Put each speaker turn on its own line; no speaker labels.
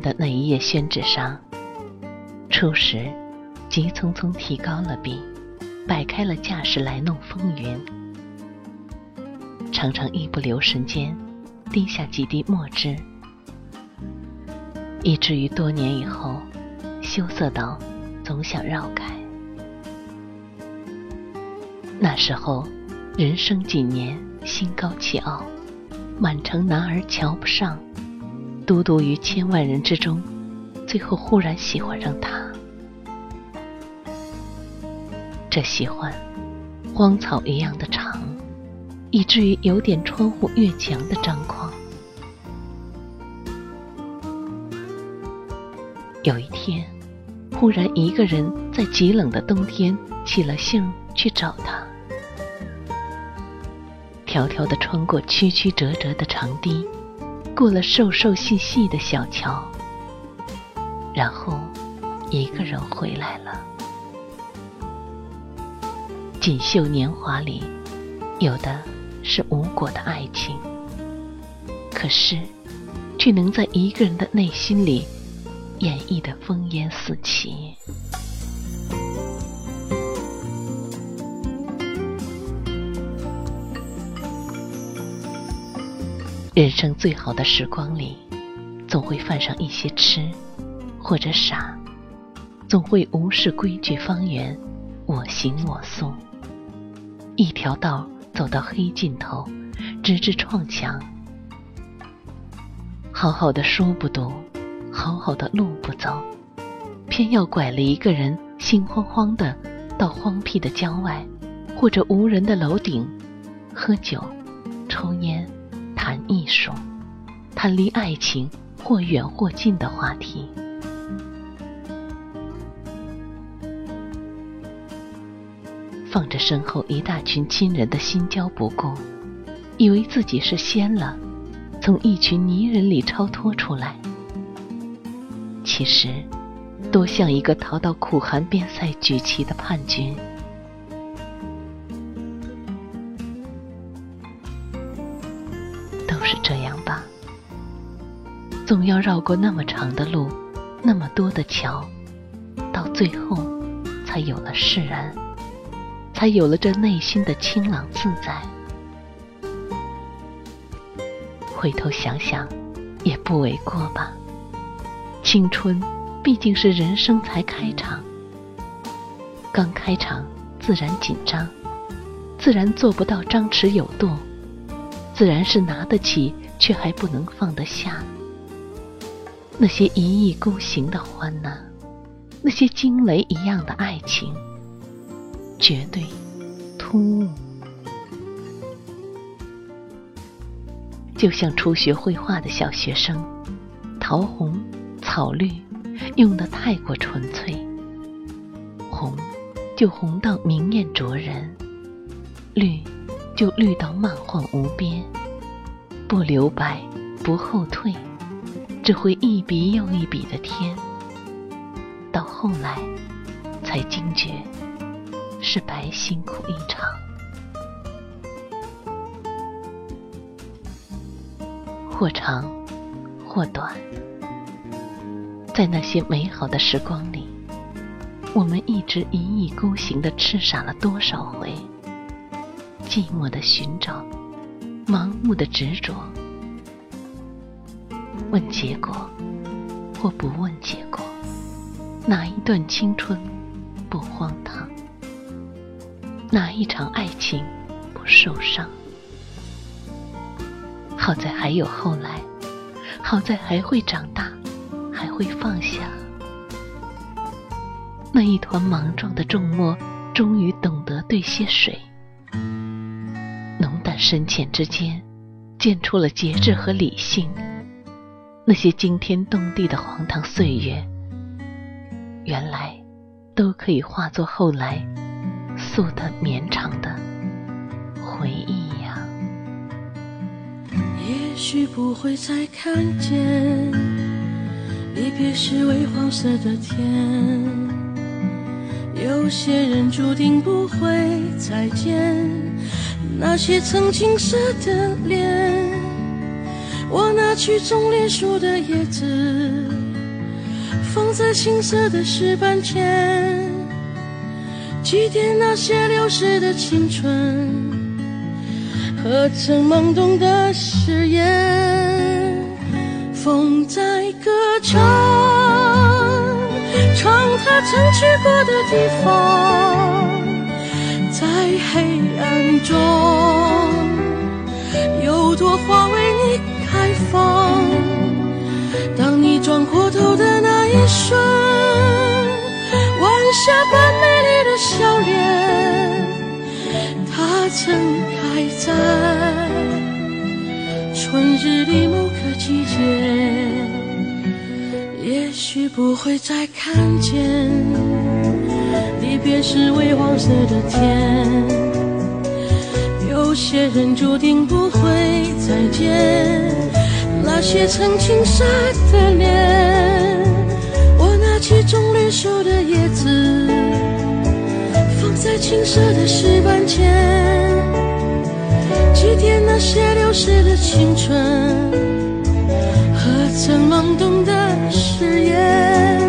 的那一页宣纸上，初时急匆匆提高了笔，摆开了架势来弄风云，常常一不留神间滴下几滴墨汁，以至于多年以后羞涩到总想绕开。那时候人生几年，心高气傲，满城男儿瞧不上。独独于千万人之中，最后忽然喜欢上他。这喜欢，荒草一样的长，以至于有点窗户越墙的张狂。有一天，忽然一个人在极冷的冬天起了兴去找他，迢迢的穿过曲曲折折的长堤。过了瘦瘦细细的小桥，然后一个人回来了。锦绣年华里，有的是无果的爱情，可是却能在一个人的内心里演绎的烽烟四起。人生最好的时光里，总会犯上一些痴，或者傻，总会无视规矩方圆，我行我素。一条道走到黑尽头，直至撞墙。好好的书不读，好好的路不走，偏要拐了一个人，心慌慌的到荒僻的郊外，或者无人的楼顶，喝酒，抽烟。说，谈离爱情或远或近的话题，放着身后一大群亲人的心焦不顾，以为自己是仙了，从一群泥人里超脱出来，其实多像一个逃到苦寒边塞举旗的叛军。总要绕过那么长的路，那么多的桥，到最后，才有了释然，才有了这内心的清朗自在。回头想想，也不为过吧。青春毕竟是人生才开场，刚开场自然紧张，自然做不到张弛有度。自然是拿得起，却还不能放得下。那些一意孤行的欢呐，那些惊雷一样的爱情，绝对突兀。就像初学绘画的小学生，桃红、草绿用的太过纯粹，红就红到明艳灼人，绿。就绿到漫晃无边，不留白，不后退，只会一笔又一笔的添。到后来，才惊觉是白辛苦一场。或长，或短，在那些美好的时光里，我们一直一意孤行的痴傻了多少回。寂寞的寻找，盲目的执着，问结果或不问结果，哪一段青春不荒唐？哪一场爱情不受伤？好在还有后来，好在还会长大，还会放下。那一团莽撞的重墨，终于懂得兑些水。浓淡深浅之间，见出了节制和理性。那些惊天动地的荒唐岁月，原来都可以化作后来素的绵长的回忆呀。
也许不会再看见离别时微黄色的天。有些人注定不会再见，那些曾青涩的脸。我拿去种莲树的叶子，放在青涩的石板前，祭奠那些流逝的青春和曾懵懂的誓言。风在歌唱。唱他曾去过的地方，在黑暗中有朵花为你开放。当你转过头的那一瞬，晚霞般美丽的笑脸，它曾开在春日里某个季节。也许不会再看见离别时微黄色的天，有些人注定不会再见那些曾青涩的脸。我拿起棕榈树的叶子，放在青涩的石板前，祭奠那些流逝的青春。和曾懵懂的誓言。